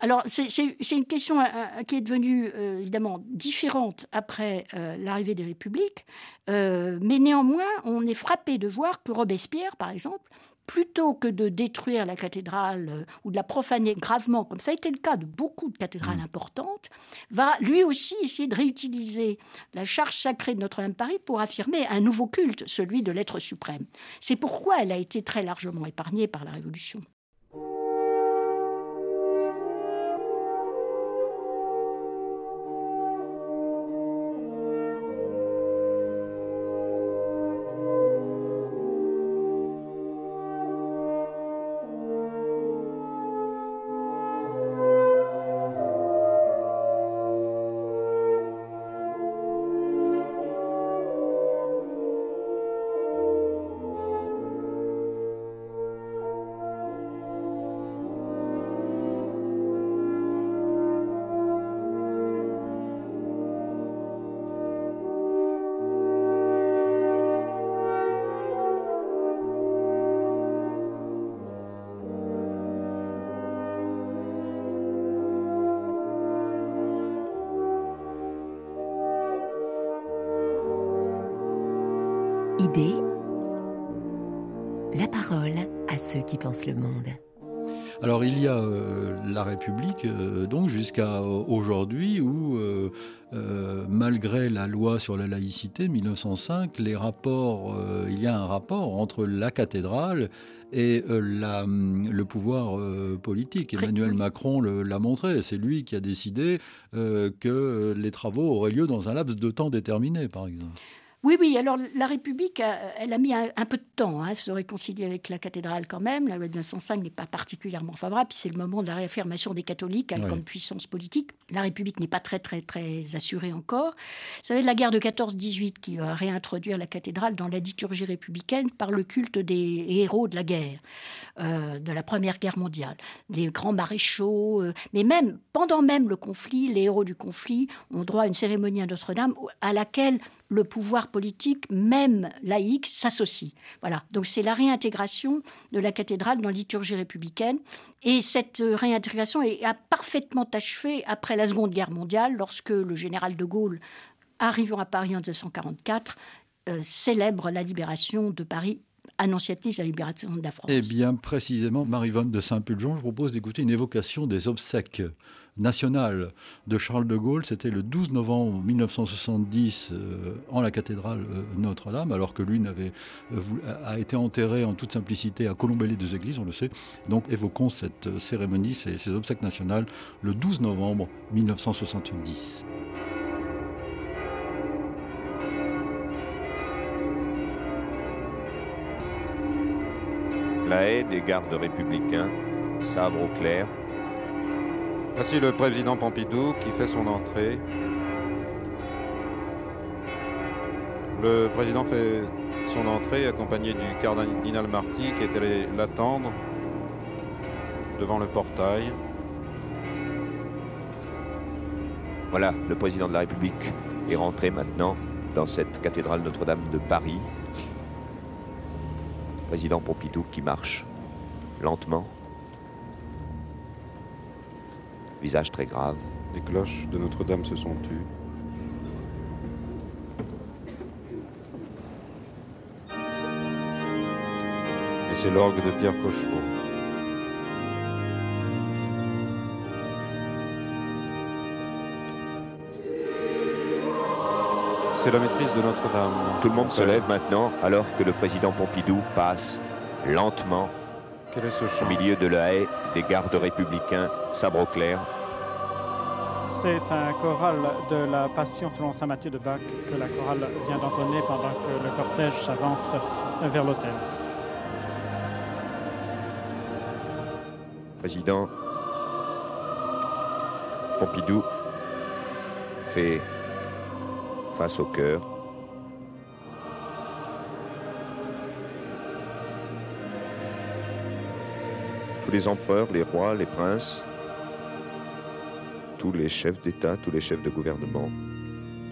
alors, c'est une question qui est devenue évidemment différente après l'arrivée des républiques, mais néanmoins, on est frappé de voir que Robespierre, par exemple, plutôt que de détruire la cathédrale euh, ou de la profaner gravement, comme ça a été le cas de beaucoup de cathédrales mmh. importantes, va lui aussi essayer de réutiliser la charge sacrée de Notre-Dame de Paris pour affirmer un nouveau culte, celui de l'être suprême. C'est pourquoi elle a été très largement épargnée par la Révolution. La parole à ceux qui pensent le monde. Alors il y a euh, la République, euh, donc jusqu'à aujourd'hui, où euh, malgré la loi sur la laïcité 1905, les rapports, il y a un rapport entre la cathédrale et la, le pouvoir politique. Emmanuel Macron l'a montré. C'est lui qui a décidé que les travaux auraient lieu dans un laps de temps déterminé, par exemple. Oui, oui, alors la République, elle a mis un, peu de temps hein, à se réconcilier avec la cathédrale quand même. La loi de 1905 n'est pas particulièrement favorable, c'est le moment de la réaffirmation des catholiques hein, comme puissance politique. La République n'est pas très, très, très assurée encore. Ça va être la guerre de 14-18 qui va réintroduire la cathédrale dans la liturgie républicaine par le culte des héros de la guerre, euh, de la Première Guerre mondiale. Les grands maréchaux, euh, mais même pendant même le conflit, les héros du conflit ont droit à une cérémonie à Notre-Dame à laquelle le pouvoir politique, même laïque, s'associe. Voilà. Donc c'est la réintégration de la cathédrale dans la liturgie républicaine. Et cette réintégration est, a parfaitement achevé après la Seconde Guerre mondiale, lorsque le général de Gaulle, arrivant à Paris en 1944, euh, célèbre la libération de Paris annonciatrice la libération de la France. Eh bien, précisément, Marie-Vonne de Saint-Pulgent, je propose d'écouter une évocation des obsèques nationales de Charles de Gaulle. C'était le 12 novembre 1970 euh, en la cathédrale euh, Notre-Dame, alors que lui n'avait, euh, a été enterré en toute simplicité à Colombey des Églises, on le sait. Donc évoquons cette cérémonie, ces, ces obsèques nationales, le 12 novembre 1970. La haie des gardes républicains, sabre au clair. Voici le président Pompidou qui fait son entrée. Le président fait son entrée accompagné du cardinal Marty qui est allé l'attendre devant le portail. Voilà, le président de la République est rentré maintenant dans cette cathédrale Notre-Dame de Paris président Pompidou qui marche lentement, visage très grave. Les cloches de Notre-Dame se sont tues. Et c'est l'orgue de Pierre Cochereau. c'est la maîtrise de Notre-Dame. Tout le monde se lève maintenant alors que le président Pompidou passe lentement au milieu de la haie des gardes républicains, sabre au clair. C'est un choral de la Passion selon Saint Matthieu de Bach que la chorale vient d'entonner pendant que le cortège s'avance vers l'hôtel. Président Pompidou fait face au cœur. Tous les empereurs, les rois, les princes, tous les chefs d'État, tous les chefs de gouvernement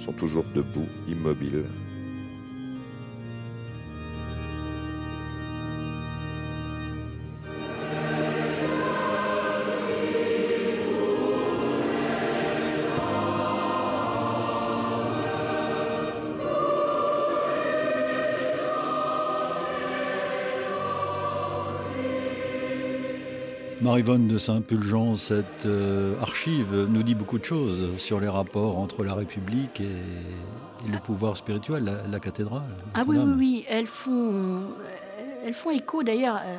sont toujours debout, immobiles, Marivonne de Saint-Pulgent, cette euh, archive nous dit beaucoup de choses sur les rapports entre la République et, le pouvoir spirituel, la, cathédrale. Ah oui, oui, oui, elles font, elles font écho d'ailleurs euh,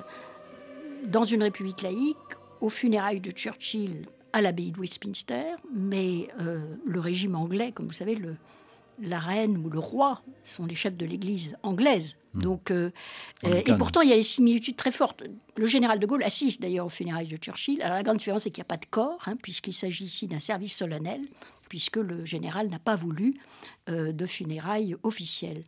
dans une République laïque aux funérailles de Churchill à l'abbaye de Westminster, mais euh, le régime anglais, comme vous savez, le, la reine ou le roi sont les chefs de l'Église anglaise. Hmm. Donc, euh, euh, et pourtant, il y a des similitudes très fortes. Le général de Gaulle assiste d'ailleurs aux funérailles de Churchill. Alors, la grande différence, c'est qu'il n'y a pas de corps, hein, puisqu'il s'agit ici d'un service solennel puisque le général n'a pas voulu euh, de funérailles officielles.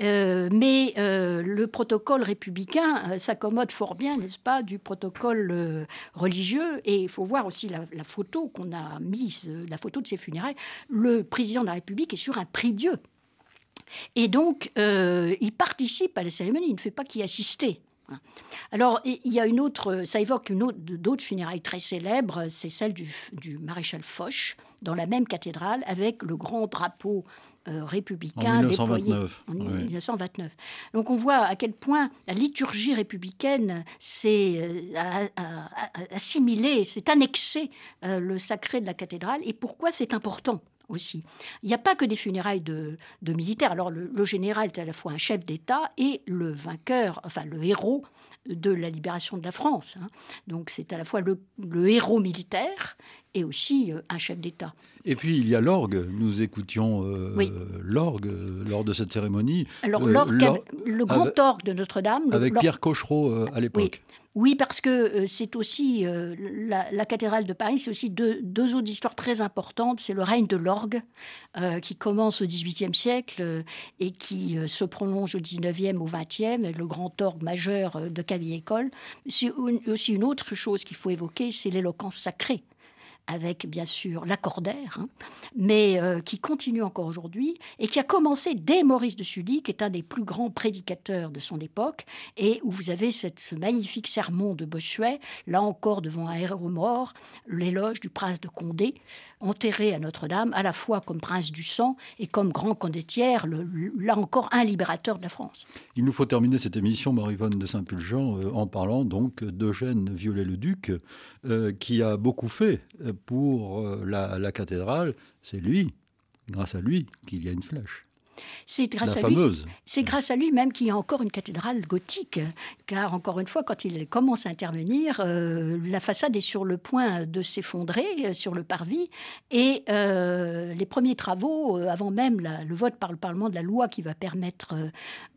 Euh, mais euh, le protocole républicain s'accommode fort bien, n'est-ce pas, du protocole religieux. Et il faut voir aussi la, photo qu'on a mise, la photo de ces funérailles. Le président de la République est sur un prie-dieu. Et donc, il participe à la cérémonie, il ne fait pas qu'y assister. Alors, il y a une autre, ça évoque une autre, d'autres funérailles très célèbres, c'est celle du, maréchal Foch, dans la même cathédrale, avec le grand drapeau euh, républicain en 1929. en 1929. Donc on voit à quel point la liturgie républicaine s'est euh, assimilée, s'est annexée euh, le sacré de la cathédrale et pourquoi c'est important aussi. Il n'y a pas que des funérailles de, militaires. Alors le, général est à la fois un chef d'État et le vainqueur, enfin le héros de la libération de la France. Hein. Donc c'est à la fois le, héros militaire et aussi euh, un chef d'État. Et puis il y a l'orgue. Nous écoutions euh, l'orgue euh, lors de cette cérémonie. Alors l'orgue, le grand orgue de Notre-Dame. Avec Pierre Cochereau à l'époque. Oui, parce que euh, c'est aussi euh, la, cathédrale de Paris, c'est aussi deux, autres histoires très importantes. C'est le règne de l'orgue euh, qui commence au XVIIIe siècle et qui se prolonge au XIXe, au XXe, avec le grand orgue majeur de Caville-École. C'est aussi une autre chose qu'il faut évoquer, c'est l'éloquence sacrée avec bien sûr l'accordaire, hein, mais euh, qui continue encore aujourd'hui et qui a commencé dès Maurice de Sully, qui est un des plus grands prédicateurs de son époque, et où vous avez ce magnifique sermon de Bossuet, là encore devant un héros mort, l'éloge du prince de Condé, enterré à Notre-Dame, à la fois comme prince du sang et comme grand condétière, là encore un libérateur de la France. Il nous faut terminer cette émission, Marivonne de Saint-Pulgent, euh, en parlant donc d'Eugène Viollet-le-Duc, euh, qui a beaucoup fait pour euh, la, cathédrale, c'est lui, grâce à lui, qu'il y a une flèche. C'est grâce, à lui, c'est grâce à lui même qu'il y a encore une cathédrale gothique, car encore une fois, quand il commence à intervenir, euh, la façade est sur le point de s'effondrer euh, sur le parvis, et les premiers travaux, avant même le vote par le Parlement de la loi qui va permettre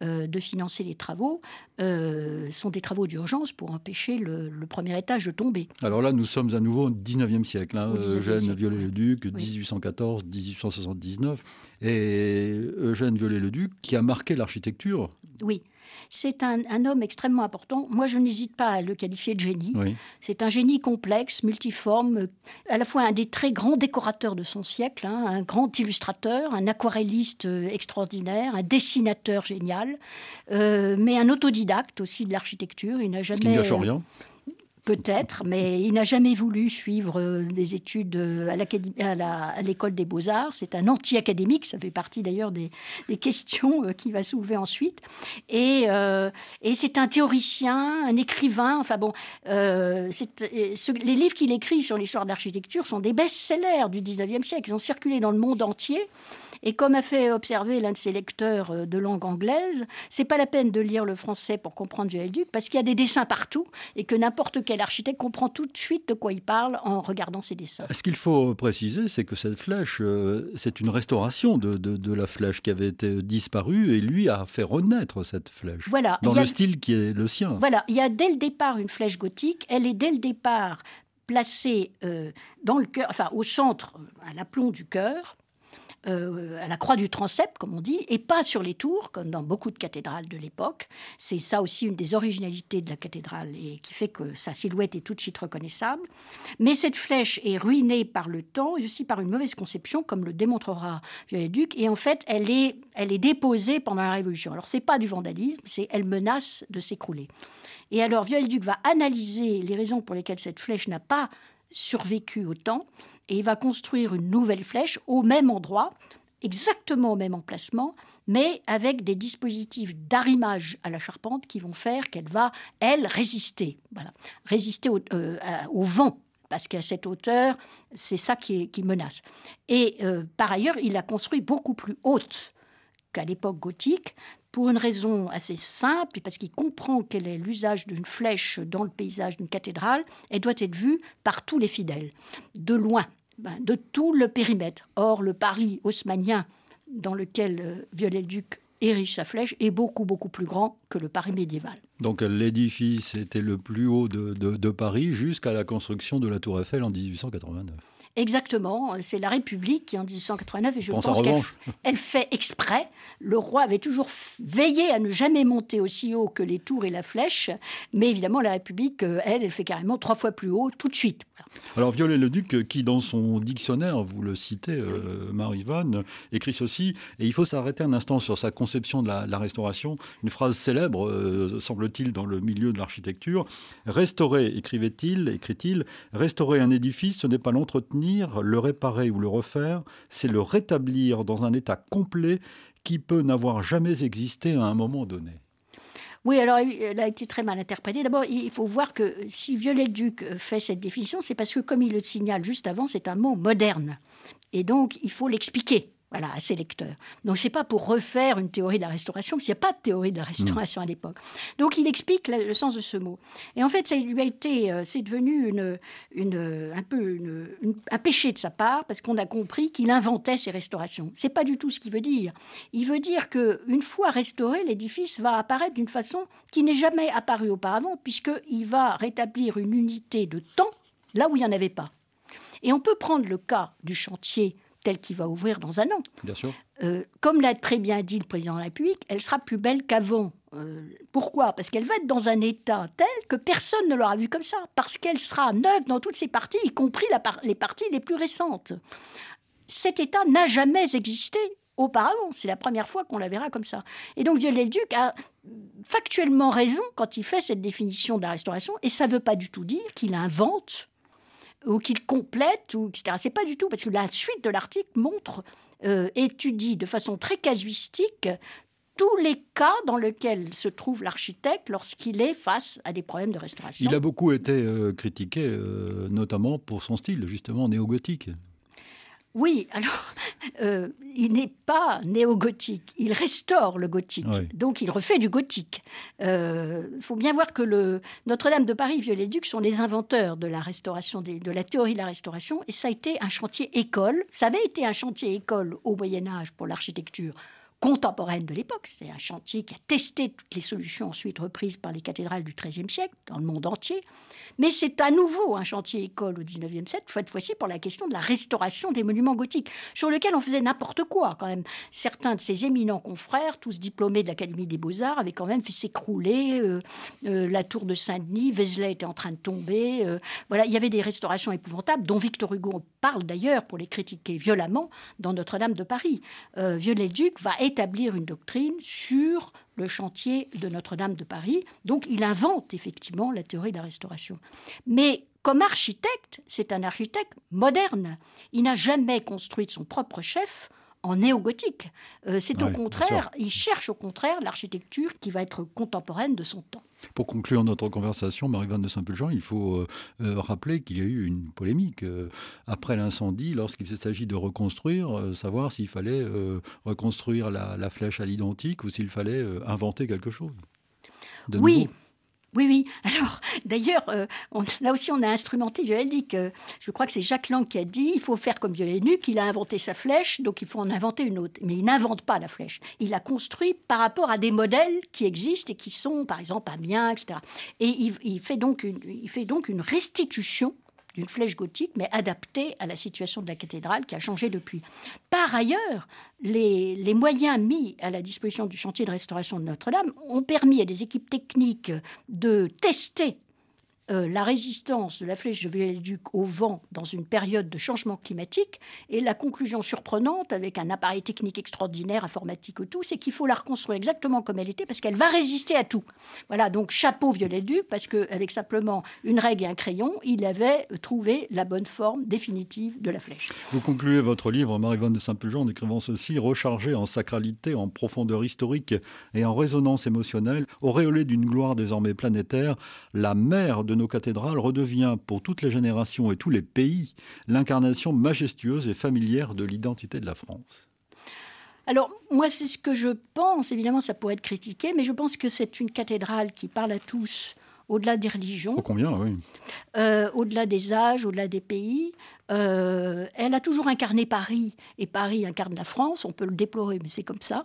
de financer les travaux, sont des travaux d'urgence pour empêcher le, premier étage de tomber. Alors là, nous sommes à nouveau au 19e siècle, hein, Eugène Viollet-le-Duc, 1814-1879, et Eugène Viollet-le-Duc qui a marqué l'architecture. Oui. C'est un, homme extrêmement important. Moi, je n'hésite pas à le qualifier de génie. C'est un génie complexe, multiforme, à la fois un des très grands décorateurs de son siècle, hein, un grand illustrateur, un aquarelliste euh, extraordinaire, un dessinateur génial, euh, mais un autodidacte aussi de l'architecture. Il n'a jamais. Ce qui ne rien Peut-être, mais il n'a jamais voulu suivre euh, des études euh, à l'école des beaux-arts. C'est un anti-académique, ça fait partie d'ailleurs des, questions euh, qu'il va soulever ensuite. Et, c'est un théoricien, un écrivain. Enfin bon, les livres qu'il écrit sur l'histoire de l'architecture sont des best-sellers du 19e siècle. Ils ont circulé dans le monde entier. Et comme a fait observer l'un de ses lecteurs euh, de langue anglaise, c'est pas la peine de lire le français pour comprendre Viollet-le-Duc parce qu'il y a des dessins partout et que n'importe quel architecte comprend tout de suite de quoi il parle en regardant ses dessins. Ce qu'il faut préciser, c'est que cette flèche, euh, c'est une restauration de, de, la flèche qui avait été disparue et lui a fait renaître cette flèche. Voilà. Dans le style qui est le sien. Voilà. Il y a dès le départ une flèche gothique. Elle est dès le départ placée euh, dans le cœur, enfin au centre, à l'aplomb du cœur. Euh, à la croix du transept, comme on dit, et pas sur les tours, comme dans beaucoup de cathédrales de l'époque. C'est ça aussi une des originalités de la cathédrale et qui fait que sa silhouette est tout de suite reconnaissable. Mais cette flèche est ruinée par le temps et aussi par une mauvaise conception, comme le démontrera Viollet-Duc. Et en fait, elle est, elle est déposée pendant la Révolution. Alors, c'est pas du vandalisme, c'est elle menace de s'écrouler. Et alors, Viollet-Duc va analyser les raisons pour lesquelles cette flèche n'a pas survécu au temps et il va construire une nouvelle flèche au même endroit, exactement au même emplacement, mais avec des dispositifs d'arrimage à la charpente qui vont faire qu'elle va, elle, résister. Voilà. Résister au, euh, vent, parce qu'à cette hauteur, c'est ça qui, menace. Et euh, par ailleurs, il a construit beaucoup plus haute qu'à l'époque gothique, pour une raison assez simple, parce qu'il comprend quel est l'usage d'une flèche dans le paysage d'une cathédrale, elle doit être vue par tous les fidèles, de loin, ben, de tout le périmètre. Or, le Paris haussmanien dans lequel euh, Viollet-le-Duc érige sa flèche est beaucoup, beaucoup plus grand que le Paris médiéval. Donc l'édifice était le plus haut de, de Paris jusqu'à la construction de la Tour Eiffel en 1889. Exactement, c'est la République qui en 1889, et je pense, qu'elle fait exprès. Le roi avait toujours veillé à ne jamais monter aussi haut que les tours et la flèche, mais évidemment la République, euh, elle, elle fait carrément trois fois plus haut tout de suite. Alors Viollet-le-Duc, euh, qui dans son dictionnaire, vous le citez, euh, Marie-Vanne, écrit ceci, et il faut s'arrêter un instant sur sa conception de la, restauration, une phrase célèbre, semble-t-il, dans le milieu de l'architecture. Restaurer, écrivait-il, écrit-il, restaurer un édifice, ce n'est pas l'entretenir le réparer ou le refaire, c'est le rétablir dans un état complet qui peut n'avoir jamais existé à un moment donné. Oui, alors elle a été très mal interprétée. D'abord, il faut voir que si Viollet-le-Duc fait cette définition, c'est parce que, comme il le signale juste avant, c'est un mot moderne. Et donc, il faut l'expliquer voilà, à ses lecteurs. Donc, c'est pas pour refaire une théorie de la restauration, parce qu'il n'y a pas de théorie de la restauration à l'époque. Donc, il explique le, sens de ce mot. Et en fait, ça lui a été, euh, c'est devenu une, une, un peu un péché de sa part, parce qu'on a compris qu'il inventait ces restaurations. C'est pas du tout ce qu'il veut dire. Il veut dire que une fois restauré, l'édifice va apparaître d'une façon qui n'est jamais apparue auparavant, puisqu'il va rétablir une unité de temps là où il n'y en avait pas. Et on peut prendre le cas du chantier tel qu'il va ouvrir dans un an. Bien sûr. Euh, comme l'a très bien dit le président de la République, elle sera plus belle qu'avant. Euh, pourquoi? Parce qu'elle va être dans un état tel que personne ne l'aura vue comme ça. Parce qu'elle sera neuve dans toutes ses parties, y compris les parties les plus récentes. Cet état n'a jamais existé auparavant. C'est la première fois qu'on la verra comme ça. Et donc Viollet-le-Duc a factuellement raison quand il fait cette définition de la restauration, et ça ne veut pas du tout dire qu'il invente ou qu'il complète, ou etc. C'est pas du tout, parce que la suite de l'article montre, euh, étudie de façon très casuistique tous les cas dans lesquels se trouve l'architecte lorsqu'il est face à des problèmes de restauration. Il a beaucoup été euh, critiqué, euh, notamment pour son style, justement, néo-gothique. Oui, alors, euh, il n'est pas néo-gothique, il restaure le gothique, donc il refait du gothique. Il euh, faut bien voir que le Notre-Dame de Paris, Viollet-Duc sont les inventeurs de la restauration, de la théorie de la restauration, et ça a été un chantier école. Ça avait été un chantier école au Moyen Âge pour l'architecture contemporaine de l'époque. C'est un chantier qui a testé toutes les solutions ensuite reprises par les cathédrales du XIIIe siècle dans le monde entier. Mais c'est à nouveau un chantier école au XIXe siècle, cette fois-ci pour la question de la restauration des monuments gothiques, sur lequel on faisait n'importe quoi quand même. Certains de ces éminents confrères, tous diplômés de l'Académie des Beaux-Arts, avaient quand même fait s'écrouler euh, euh, la tour de Saint-Denis, Vézelay était en train de tomber. Euh, voilà, il y avait des restaurations épouvantables, dont Victor Hugo parle d'ailleurs pour les critiquer violemment dans Notre-Dame de Paris. Viollet-le-Duc va établir une doctrine sur le chantier de Notre-Dame de Paris. Donc il invente effectivement la théorie de la restauration. Mais comme architecte, c'est un architecte moderne. Il n'a jamais construit son propre chef en néo-gothique. Euh, c'est au contraire, il cherche au contraire l'architecture qui va être contemporaine de son temps. Pour conclure notre conversation, Marie-Vanne de Saint-Pulgent, il faut euh, euh, rappeler qu'il y a eu une polémique après l'incendie, lorsqu'il s'agit de reconstruire, savoir s'il fallait reconstruire la, flèche à l'identique ou s'il fallait inventer quelque chose. oui. Oui, oui. Alors, d'ailleurs, euh, là aussi, on a instrumenté Viollet-Duc. je crois que c'est Jacques Lang qui a dit il faut faire comme Viollet-Duc. Il a inventé sa flèche, donc il faut en inventer une autre. Mais il n'invente pas la flèche. Il la construit par rapport à des modèles qui existent et qui sont, par exemple, Amiens, etc. Et il fait donc une restitution d'une flèche gothique, mais adaptée à la situation de la cathédrale qui a changé depuis. Par ailleurs, les, les, moyens mis à la disposition du chantier de restauration de Notre-Dame ont permis à des équipes techniques de tester euh, la résistance de la flèche de Viollet-le-Duc au vent dans une période de changement climatique. Et la conclusion surprenante, avec un appareil technique extraordinaire, informatique ou tout, c'est qu'il faut la reconstruire exactement comme elle était parce qu'elle va résister à tout. Voilà, donc chapeau Viollet-le-Duc, parce qu'avec simplement une règle et un crayon, il avait trouvé la bonne forme définitive de la flèche. Vous concluez votre livre, Marie-Vonne de Saint-Pulgent, en écrivant ceci rechargé en sacralité, en profondeur historique et en résonance émotionnelle, auréolé d'une gloire désormais planétaire, la mère de nos cathédrales redevient pour toutes les générations et tous les pays l'incarnation majestueuse et familière de l'identité de la France. Alors, moi, c'est ce que je pense. Évidemment, ça pourrait être critiqué, mais je pense que c'est une cathédrale qui parle à tous, au-delà des religions. Oh, combien, oui. Euh, au-delà des âges, au-delà des pays. Euh, elle a toujours incarné Paris, et Paris incarne la France, on peut le déplorer, mais c'est comme ça.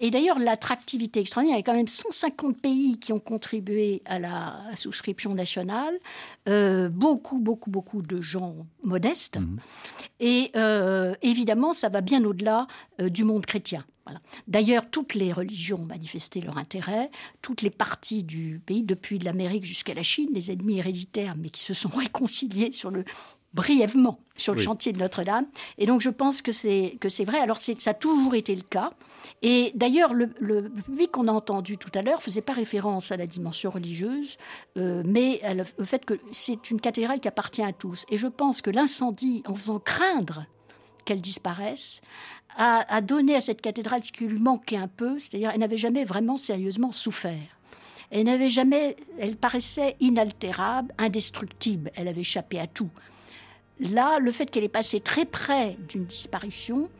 Et d'ailleurs, l'attractivité extraordinaire, il y a quand même 150 pays qui ont contribué à la souscription nationale, euh, beaucoup, beaucoup, beaucoup de gens modestes, mmh. et évidemment, ça va bien au-delà du monde chrétien. D'ailleurs, toutes les religions ont manifesté leur intérêt, toutes les parties du pays, depuis l'Amérique jusqu'à la Chine, les ennemis héréditaires, mais qui se sont réconciliés sur le brièvement sur le chantier de Notre-Dame. Et donc je pense que c'est que c'est vrai. Alors ça a toujours été le cas. Et d'ailleurs le, public qu'on a entendu tout à l'heure faisait pas référence à la dimension religieuse, euh, mais au fait que c'est une cathédrale qui appartient à tous. Et je pense que l'incendie, en faisant craindre qu'elle disparaisse, a, donné à cette cathédrale ce qui lui manquait un peu, c'est-à-dire elle n'avait jamais vraiment sérieusement souffert. Elle n'avait jamais, elle paraissait inaltérable, indestructible, elle avait échappé à tout. Là, le fait qu'elle est passée très près d'une disparition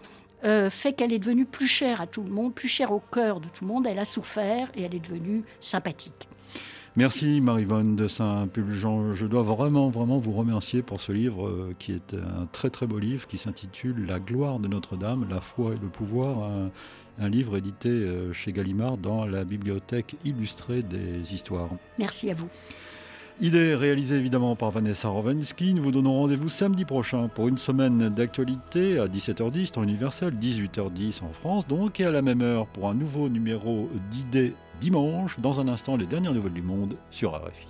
euh, fait qu'elle est devenue plus chère à tout le monde, plus chère au cœur de tout le monde. Elle a souffert et elle est devenue sympathique. Merci Marivonne de Saint-Pulgent. Je dois vraiment, vraiment vous remercier pour ce livre euh, qui est un très très beau livre qui s'intitule La gloire de Notre-Dame, la foi et le pouvoir. Un, livre édité euh, chez Gallimard dans la bibliothèque illustrée des histoires. Merci à vous. Idée réalisée évidemment par Vanessa Rovensky. Nous vous donnons rendez-vous samedi prochain pour une semaine d'actualité à 17h10 temps universel, 18h10 en France donc, et à la même heure pour un nouveau numéro d'idées dimanche. Dans un instant, les dernières nouvelles du monde sur RFI.